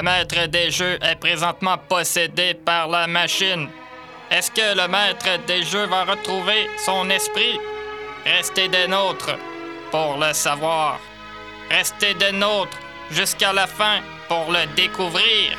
Le maître des jeux est présentement possédé par la machine. Est-ce que le maître des jeux va retrouver son esprit? Restez des nôtres pour le savoir. Restez des nôtres jusqu'à la fin pour le découvrir.